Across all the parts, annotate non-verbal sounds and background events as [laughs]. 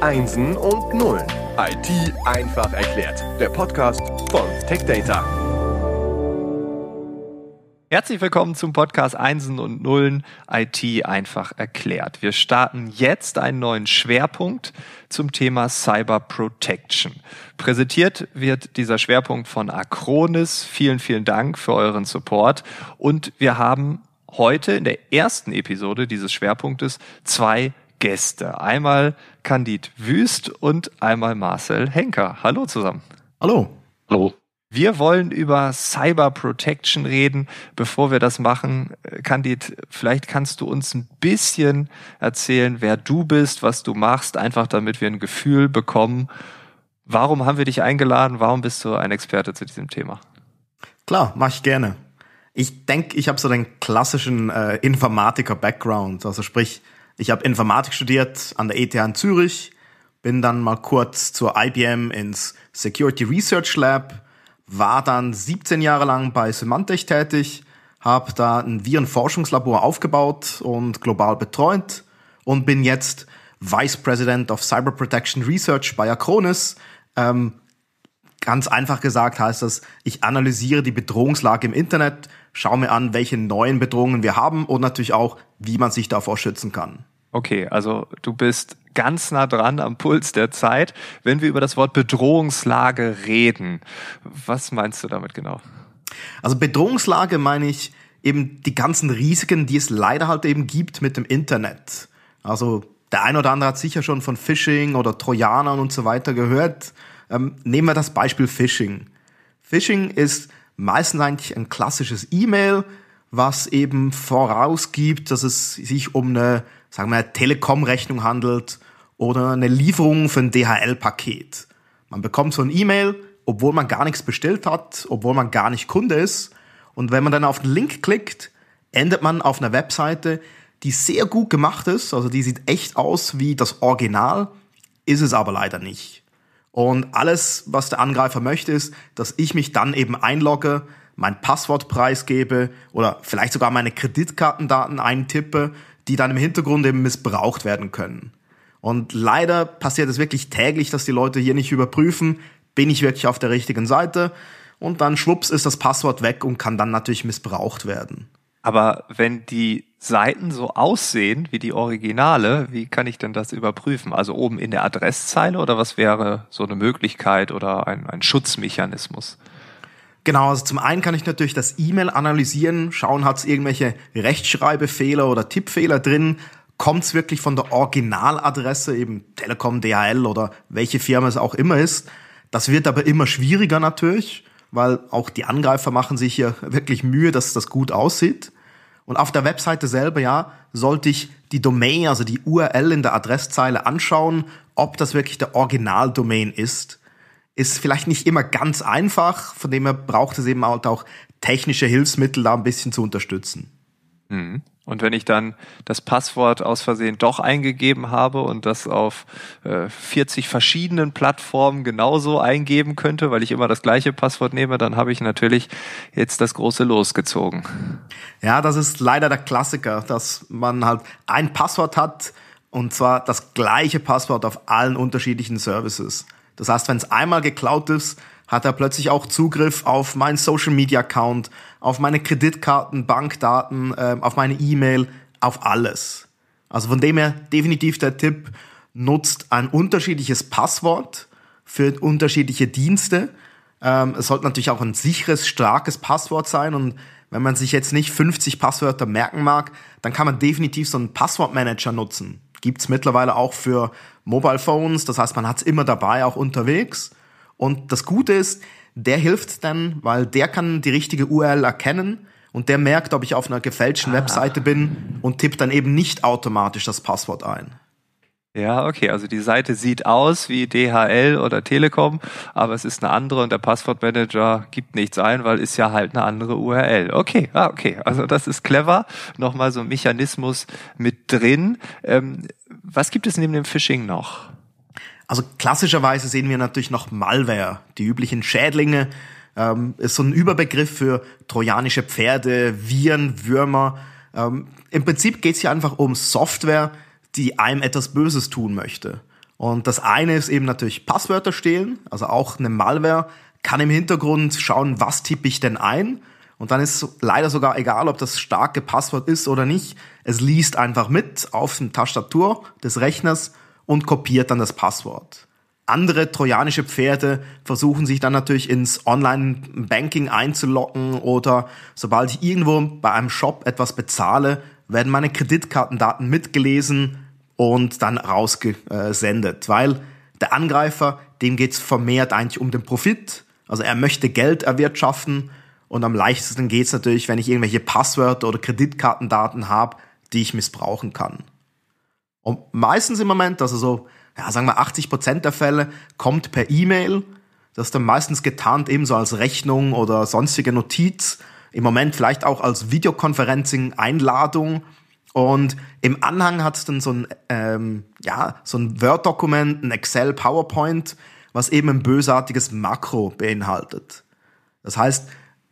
Einsen und Nullen. IT einfach erklärt. Der Podcast von TechData. Herzlich willkommen zum Podcast Einsen und Nullen IT einfach erklärt. Wir starten jetzt einen neuen Schwerpunkt zum Thema Cyber Protection. Präsentiert wird dieser Schwerpunkt von Acronis. Vielen, vielen Dank für euren Support. Und wir haben heute in der ersten Episode dieses Schwerpunktes zwei Gäste. Einmal Candid Wüst und einmal Marcel Henker. Hallo zusammen. Hallo. Hallo. Wir wollen über Cyber Protection reden. Bevor wir das machen, Candid, vielleicht kannst du uns ein bisschen erzählen, wer du bist, was du machst, einfach damit wir ein Gefühl bekommen. Warum haben wir dich eingeladen? Warum bist du ein Experte zu diesem Thema? Klar, mache ich gerne. Ich denke, ich habe so den klassischen äh, Informatiker-Background. Also sprich, ich habe Informatik studiert an der ETH in Zürich, bin dann mal kurz zur IBM ins Security Research Lab, war dann 17 Jahre lang bei Symantec tätig, habe da ein Virenforschungslabor aufgebaut und global betreut und bin jetzt Vice President of Cyber Protection Research bei Acronis. Ähm, ganz einfach gesagt heißt das, ich analysiere die Bedrohungslage im Internet, schaue mir an, welche neuen Bedrohungen wir haben und natürlich auch, wie man sich davor schützen kann. Okay, also du bist ganz nah dran am Puls der Zeit. Wenn wir über das Wort Bedrohungslage reden, was meinst du damit genau? Also Bedrohungslage meine ich eben die ganzen Risiken, die es leider halt eben gibt mit dem Internet. Also der eine oder andere hat sicher schon von Phishing oder Trojanern und so weiter gehört. Ähm, nehmen wir das Beispiel Phishing. Phishing ist meistens eigentlich ein klassisches E-Mail, was eben vorausgibt, dass es sich um eine, sagen wir, Telekom-Rechnung handelt oder eine Lieferung für ein DHL-Paket. Man bekommt so ein E-Mail, obwohl man gar nichts bestellt hat, obwohl man gar nicht Kunde ist. Und wenn man dann auf den Link klickt, endet man auf einer Webseite, die sehr gut gemacht ist, also die sieht echt aus wie das Original, ist es aber leider nicht. Und alles, was der Angreifer möchte, ist, dass ich mich dann eben einlogge, mein Passwort preisgebe oder vielleicht sogar meine Kreditkartendaten eintippe, die dann im Hintergrund eben missbraucht werden können. Und leider passiert es wirklich täglich, dass die Leute hier nicht überprüfen, bin ich wirklich auf der richtigen Seite und dann schwupps ist das Passwort weg und kann dann natürlich missbraucht werden. Aber wenn die Seiten so aussehen wie die Originale, wie kann ich denn das überprüfen? Also oben in der Adresszeile oder was wäre so eine Möglichkeit oder ein, ein Schutzmechanismus? Genau, also zum einen kann ich natürlich das E-Mail analysieren, schauen, hat es irgendwelche Rechtschreibfehler oder Tippfehler drin, kommt es wirklich von der Originaladresse, eben Telekom, DHL oder welche Firma es auch immer ist. Das wird aber immer schwieriger natürlich, weil auch die Angreifer machen sich hier wirklich Mühe, dass das gut aussieht. Und auf der Webseite selber, ja, sollte ich die Domain, also die URL in der Adresszeile anschauen, ob das wirklich der Originaldomain ist. Ist vielleicht nicht immer ganz einfach, von dem her braucht es eben halt auch technische Hilfsmittel, da ein bisschen zu unterstützen. Mhm. Und wenn ich dann das Passwort aus Versehen doch eingegeben habe und das auf äh, 40 verschiedenen Plattformen genauso eingeben könnte, weil ich immer das gleiche Passwort nehme, dann habe ich natürlich jetzt das große losgezogen. Ja, das ist leider der Klassiker, dass man halt ein Passwort hat und zwar das gleiche Passwort auf allen unterschiedlichen Services. Das heißt, wenn es einmal geklaut ist, hat er plötzlich auch Zugriff auf meinen Social Media Account, auf meine Kreditkarten, Bankdaten, äh, auf meine E-Mail, auf alles. Also von dem her definitiv der Tipp, nutzt ein unterschiedliches Passwort für unterschiedliche Dienste. Ähm, es sollte natürlich auch ein sicheres, starkes Passwort sein und wenn man sich jetzt nicht 50 Passwörter merken mag, dann kann man definitiv so einen Passwortmanager nutzen. Gibt's mittlerweile auch für Mobile Phones, das heißt, man hat's immer dabei, auch unterwegs. Und das Gute ist, der hilft dann, weil der kann die richtige URL erkennen und der merkt, ob ich auf einer gefälschten ah. Webseite bin und tippt dann eben nicht automatisch das Passwort ein. Ja, okay, also die Seite sieht aus wie DHL oder Telekom, aber es ist eine andere und der Passwortmanager gibt nichts ein, weil ist ja halt eine andere URL. Okay, ah, okay, also das ist clever. Nochmal so ein Mechanismus mit drin. Ähm, was gibt es neben dem Phishing noch? Also klassischerweise sehen wir natürlich noch Malware, die üblichen Schädlinge, ähm, ist so ein Überbegriff für trojanische Pferde, Viren, Würmer. Ähm, Im Prinzip geht es hier einfach um Software, die einem etwas Böses tun möchte. Und das eine ist eben natürlich Passwörter stehlen, also auch eine Malware kann im Hintergrund schauen, was tippe ich denn ein. Und dann ist leider sogar egal, ob das starke Passwort ist oder nicht. Es liest einfach mit auf dem Tastatur des Rechners und kopiert dann das Passwort. Andere trojanische Pferde versuchen sich dann natürlich ins Online-Banking einzulocken oder sobald ich irgendwo bei einem Shop etwas bezahle, werden meine Kreditkartendaten mitgelesen und dann rausgesendet, weil der Angreifer, dem geht's vermehrt eigentlich um den Profit. Also er möchte Geld erwirtschaften und am leichtesten geht's natürlich, wenn ich irgendwelche Passwörter oder Kreditkartendaten habe, die ich missbrauchen kann. Und meistens im Moment, also so, ja, sagen wir 80 Prozent der Fälle, kommt per E-Mail. Das ist dann meistens getarnt ebenso als Rechnung oder sonstige Notiz. Im Moment vielleicht auch als Videoconferencing-Einladung. Und im Anhang hat es dann so ein, ähm, ja, so ein Word-Dokument, ein Excel, PowerPoint, was eben ein bösartiges Makro beinhaltet. Das heißt,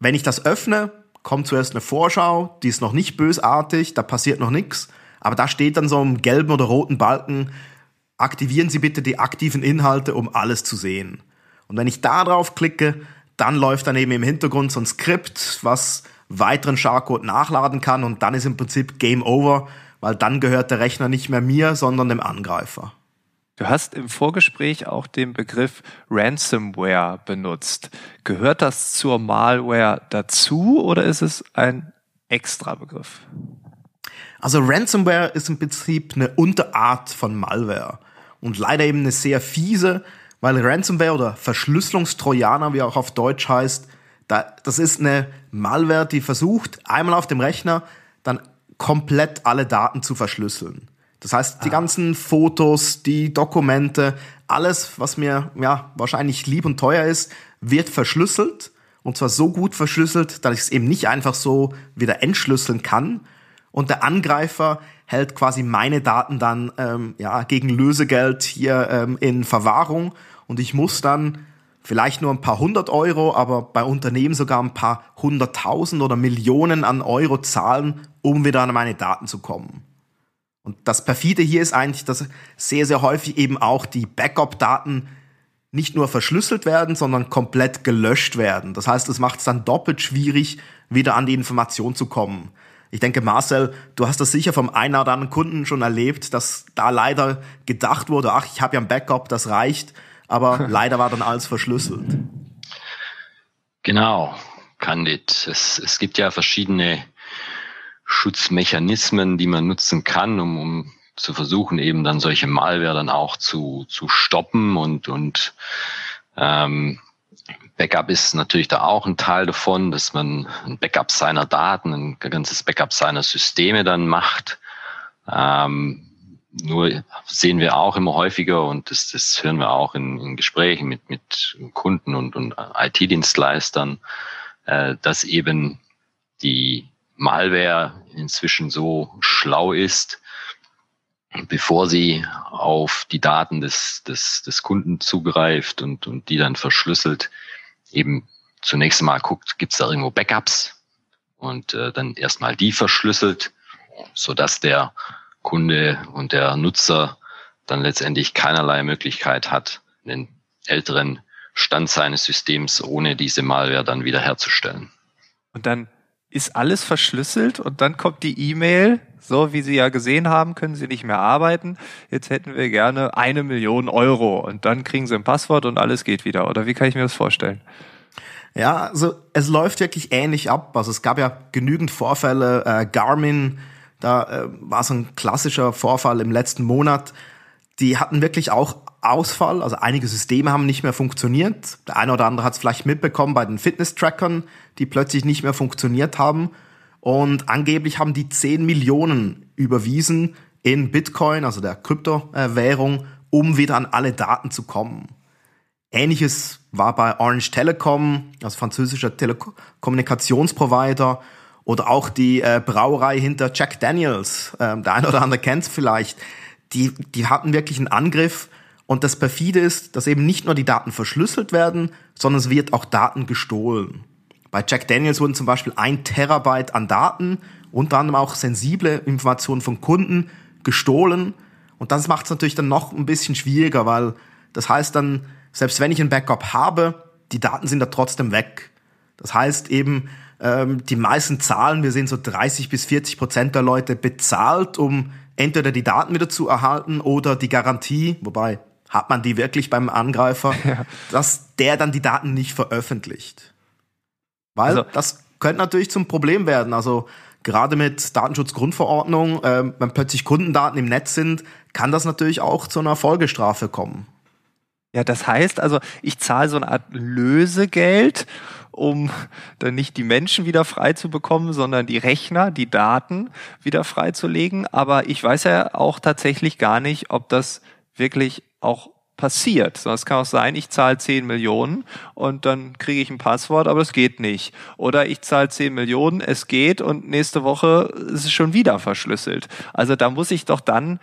wenn ich das öffne, kommt zuerst eine Vorschau, die ist noch nicht bösartig, da passiert noch nichts, aber da steht dann so im gelben oder roten Balken, aktivieren Sie bitte die aktiven Inhalte, um alles zu sehen. Und wenn ich da drauf klicke, dann läuft dann eben im Hintergrund so ein Skript, was weiteren Schadcode nachladen kann und dann ist im Prinzip Game Over, weil dann gehört der Rechner nicht mehr mir, sondern dem Angreifer. Du hast im Vorgespräch auch den Begriff Ransomware benutzt. Gehört das zur Malware dazu oder ist es ein extra Begriff? Also Ransomware ist im Prinzip eine Unterart von Malware und leider eben eine sehr fiese, weil Ransomware oder Verschlüsselungstrojaner, wie auch auf Deutsch heißt, das ist eine Malware, die versucht, einmal auf dem Rechner dann komplett alle Daten zu verschlüsseln. Das heißt, die ah. ganzen Fotos, die Dokumente, alles, was mir ja wahrscheinlich lieb und teuer ist, wird verschlüsselt. Und zwar so gut verschlüsselt, dass ich es eben nicht einfach so wieder entschlüsseln kann. Und der Angreifer hält quasi meine Daten dann ähm, ja, gegen Lösegeld hier ähm, in Verwahrung. Und ich muss dann vielleicht nur ein paar hundert Euro, aber bei Unternehmen sogar ein paar hunderttausend oder Millionen an Euro zahlen, um wieder an meine Daten zu kommen. Und das perfide hier ist eigentlich, dass sehr, sehr häufig eben auch die Backup-Daten nicht nur verschlüsselt werden, sondern komplett gelöscht werden. Das heißt, es macht es dann doppelt schwierig, wieder an die Information zu kommen. Ich denke, Marcel, du hast das sicher vom einen oder anderen Kunden schon erlebt, dass da leider gedacht wurde, ach, ich habe ja ein Backup, das reicht, aber [laughs] leider war dann alles verschlüsselt. Genau, Candid. Es, es gibt ja verschiedene Schutzmechanismen, die man nutzen kann, um, um zu versuchen, eben dann solche Malware dann auch zu, zu stoppen und, und ähm, Backup ist natürlich da auch ein Teil davon, dass man ein Backup seiner Daten, ein ganzes Backup seiner Systeme dann macht. Ähm, nur sehen wir auch immer häufiger und das, das hören wir auch in, in Gesprächen mit, mit Kunden und, und IT-Dienstleistern, äh, dass eben die Malware inzwischen so schlau ist, bevor sie auf die Daten des, des, des Kunden zugreift und, und die dann verschlüsselt, eben zunächst mal guckt, gibt es da irgendwo Backups und äh, dann erstmal die verschlüsselt, so dass der Kunde und der Nutzer dann letztendlich keinerlei Möglichkeit hat, den älteren Stand seines Systems ohne diese Malware dann wiederherzustellen. Und dann ist alles verschlüsselt und dann kommt die E-Mail, so wie Sie ja gesehen haben, können Sie nicht mehr arbeiten. Jetzt hätten wir gerne eine Million Euro und dann kriegen Sie ein Passwort und alles geht wieder. Oder wie kann ich mir das vorstellen? Ja, also es läuft wirklich ähnlich ab. Also es gab ja genügend Vorfälle. Äh, Garmin, da äh, war so ein klassischer Vorfall im letzten Monat. Die hatten wirklich auch Ausfall, also einige Systeme haben nicht mehr funktioniert. Der eine oder andere hat es vielleicht mitbekommen bei den Fitness-Trackern, die plötzlich nicht mehr funktioniert haben. Und angeblich haben die 10 Millionen überwiesen in Bitcoin, also der Kryptowährung, um wieder an alle Daten zu kommen. Ähnliches war bei Orange Telecom, also französischer Telekommunikationsprovider, oder auch die äh, Brauerei hinter Jack Daniels. Ähm, der eine oder andere kennt vielleicht. Die, die hatten wirklich einen Angriff und das perfide ist, dass eben nicht nur die Daten verschlüsselt werden, sondern es wird auch Daten gestohlen. Bei Jack Daniels wurden zum Beispiel ein Terabyte an Daten, unter anderem auch sensible Informationen von Kunden, gestohlen. Und das macht es natürlich dann noch ein bisschen schwieriger, weil das heißt dann, selbst wenn ich ein Backup habe, die Daten sind da trotzdem weg. Das heißt eben, ähm, die meisten Zahlen, wir sehen so 30 bis 40 Prozent der Leute bezahlt, um entweder die Daten wieder zu erhalten oder die Garantie, wobei hat man die wirklich beim Angreifer, [laughs] ja. dass der dann die Daten nicht veröffentlicht. Weil also, das könnte natürlich zum Problem werden. Also gerade mit Datenschutzgrundverordnung, äh, wenn plötzlich Kundendaten im Netz sind, kann das natürlich auch zu einer Folgestrafe kommen. Ja, das heißt also, ich zahle so eine Art Lösegeld, um dann nicht die Menschen wieder frei zu bekommen, sondern die Rechner, die Daten wieder freizulegen. Aber ich weiß ja auch tatsächlich gar nicht, ob das wirklich auch passiert. So, es kann auch sein, ich zahle 10 Millionen und dann kriege ich ein Passwort, aber es geht nicht. Oder ich zahle 10 Millionen, es geht und nächste Woche ist es schon wieder verschlüsselt. Also da muss ich doch dann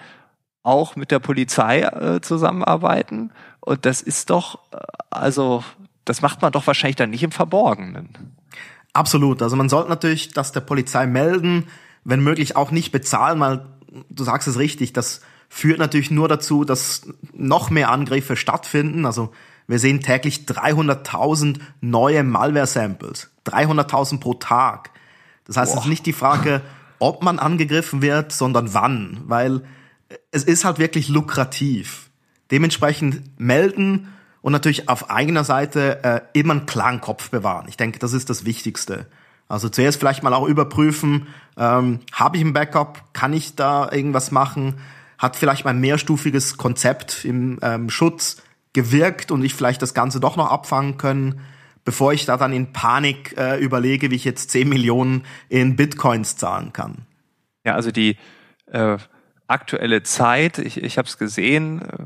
auch mit der Polizei äh, zusammenarbeiten. Und das ist doch, äh, also das macht man doch wahrscheinlich dann nicht im Verborgenen. Absolut. Also man sollte natürlich das der Polizei melden, wenn möglich auch nicht bezahlen, weil du sagst es richtig, das führt natürlich nur dazu, dass noch mehr Angriffe stattfinden. Also wir sehen täglich 300.000 neue Malware-Samples. 300.000 pro Tag. Das heißt, Boah. es ist nicht die Frage, ob man angegriffen wird, sondern wann, weil es ist halt wirklich lukrativ. Dementsprechend melden und natürlich auf eigener Seite äh, immer einen klaren Kopf bewahren. Ich denke, das ist das Wichtigste. Also zuerst vielleicht mal auch überprüfen, ähm, habe ich ein Backup, kann ich da irgendwas machen, hat vielleicht mein mehrstufiges Konzept im ähm, Schutz gewirkt und ich vielleicht das Ganze doch noch abfangen können, bevor ich da dann in Panik äh, überlege, wie ich jetzt 10 Millionen in Bitcoins zahlen kann. Ja, also die äh, aktuelle Zeit, ich, ich habe es gesehen, äh,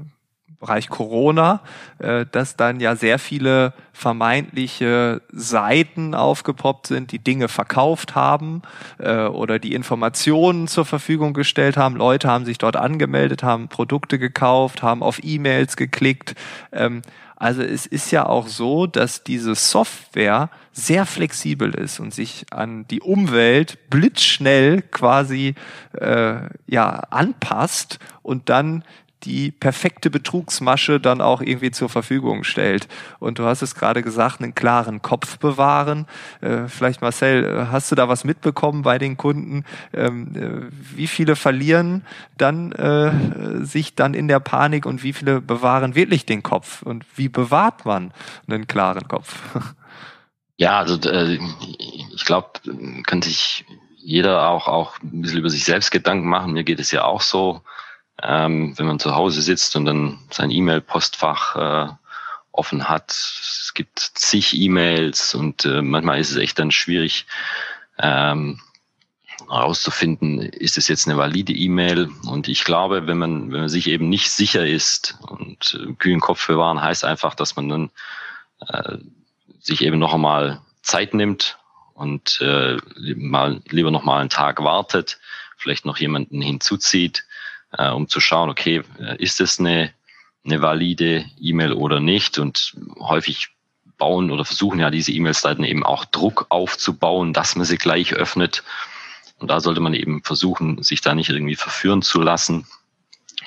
Bereich Corona, äh, dass dann ja sehr viele vermeintliche Seiten aufgepoppt sind, die Dinge verkauft haben äh, oder die Informationen zur Verfügung gestellt haben. Leute haben sich dort angemeldet, haben Produkte gekauft, haben auf E-Mails geklickt. Ähm, also es ist ja auch so, dass diese Software sehr flexibel ist und sich an die Umwelt blitzschnell quasi äh, ja anpasst und dann die perfekte Betrugsmasche dann auch irgendwie zur Verfügung stellt. Und du hast es gerade gesagt, einen klaren Kopf bewahren. Äh, vielleicht Marcel, äh, hast du da was mitbekommen bei den Kunden? Ähm, äh, wie viele verlieren dann sich dann in der Panik und wie viele bewahren wirklich den Kopf? Und wie bewahrt man einen klaren Kopf? [laughs] Ja, also ich glaube, kann sich jeder auch auch ein bisschen über sich selbst Gedanken machen. Mir geht es ja auch so ähm, wenn man zu Hause sitzt und dann sein E-Mail-Postfach äh, offen hat. Es gibt zig E-Mails und äh, manchmal ist es echt dann schwierig ähm, herauszufinden, ist es jetzt eine valide E-Mail? Und ich glaube, wenn man, wenn man sich eben nicht sicher ist und äh, kühlen Kopf bewahren, heißt einfach, dass man dann äh, sich eben noch einmal Zeit nimmt und äh, mal lieber noch mal einen Tag wartet, vielleicht noch jemanden hinzuzieht äh, um zu schauen, okay, äh, ist es eine, eine valide E-Mail oder nicht? Und häufig bauen oder versuchen ja diese E-Mail-Seiten eben auch Druck aufzubauen, dass man sie gleich öffnet. Und da sollte man eben versuchen, sich da nicht irgendwie verführen zu lassen,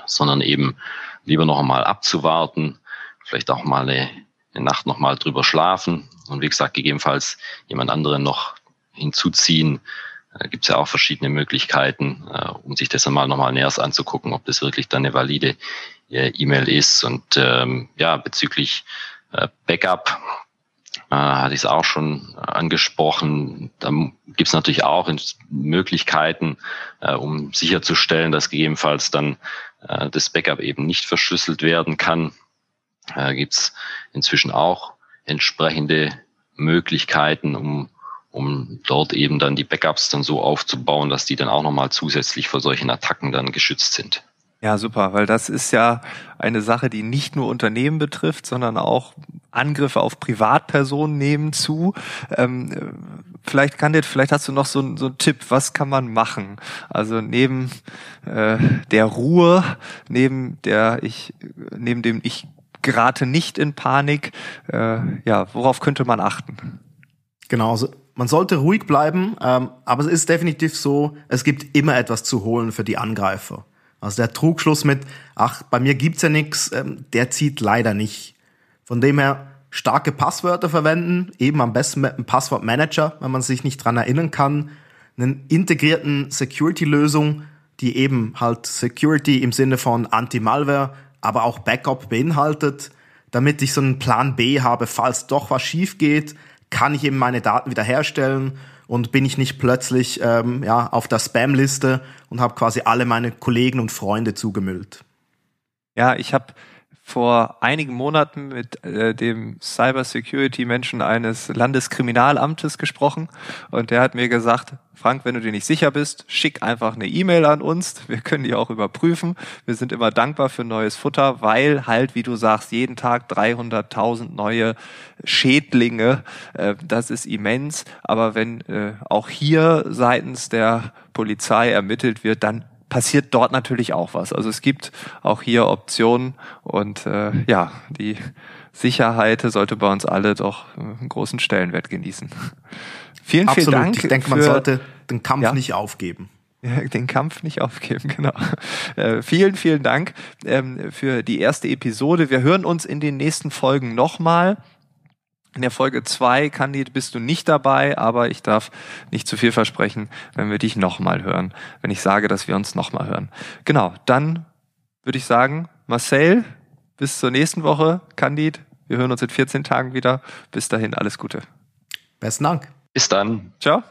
sondern eben lieber noch einmal abzuwarten, vielleicht auch mal eine, eine Nacht noch mal drüber schlafen und wie gesagt, gegebenenfalls jemand anderen noch hinzuziehen, da gibt es ja auch verschiedene Möglichkeiten, äh, um sich das einmal nochmal näher anzugucken, ob das wirklich dann eine valide äh, E-Mail ist. Und ähm, ja, bezüglich äh, Backup äh, hatte ich es auch schon angesprochen. Da gibt es natürlich auch Möglichkeiten, äh, um sicherzustellen, dass gegebenenfalls dann äh, das Backup eben nicht verschlüsselt werden kann. Äh, gibt es inzwischen auch entsprechende Möglichkeiten, um um dort eben dann die Backups dann so aufzubauen, dass die dann auch nochmal zusätzlich vor solchen Attacken dann geschützt sind. Ja, super, weil das ist ja eine Sache, die nicht nur Unternehmen betrifft, sondern auch Angriffe auf Privatpersonen nehmen zu. Ähm, vielleicht kann dir, vielleicht hast du noch so, ein, so einen Tipp, was kann man machen? Also neben äh, der Ruhe, neben der ich, neben dem ich gerate nicht in Panik, äh, ja, worauf könnte man achten? Genau, also man sollte ruhig bleiben, ähm, aber es ist definitiv so, es gibt immer etwas zu holen für die Angreifer. Also der Trugschluss mit, ach, bei mir gibt's ja nichts, ähm, der zieht leider nicht. Von dem her starke Passwörter verwenden, eben am besten mit einem Passwortmanager, wenn man sich nicht dran erinnern kann, einen integrierten Security-Lösung, die eben halt Security im Sinne von Anti-Malware, aber auch Backup beinhaltet, damit ich so einen Plan B habe, falls doch was schief geht, kann ich eben meine Daten wiederherstellen und bin ich nicht plötzlich ähm, ja, auf der Spam-Liste und habe quasi alle meine Kollegen und Freunde zugemüllt. Ja, ich habe vor einigen Monaten mit äh, dem Cybersecurity-Menschen eines Landeskriminalamtes gesprochen und der hat mir gesagt, Frank, wenn du dir nicht sicher bist, schick einfach eine E-Mail an uns. Wir können die auch überprüfen. Wir sind immer dankbar für neues Futter, weil halt, wie du sagst, jeden Tag 300.000 neue Schädlinge, äh, das ist immens. Aber wenn äh, auch hier seitens der Polizei ermittelt wird, dann passiert dort natürlich auch was. Also es gibt auch hier Optionen und äh, ja, die Sicherheit sollte bei uns alle doch einen großen Stellenwert genießen. Vielen, Absolut. vielen Dank. Ich denke, man sollte den Kampf ja. nicht aufgeben. Den Kampf nicht aufgeben, [laughs] genau. Äh, vielen, vielen Dank ähm, für die erste Episode. Wir hören uns in den nächsten Folgen nochmal. In der Folge zwei, Candid, bist du nicht dabei, aber ich darf nicht zu viel versprechen, wenn wir dich nochmal hören, wenn ich sage, dass wir uns nochmal hören. Genau, dann würde ich sagen, Marcel, bis zur nächsten Woche, Candid. Wir hören uns in 14 Tagen wieder. Bis dahin, alles Gute. Besten Dank. Bis dann. Ciao.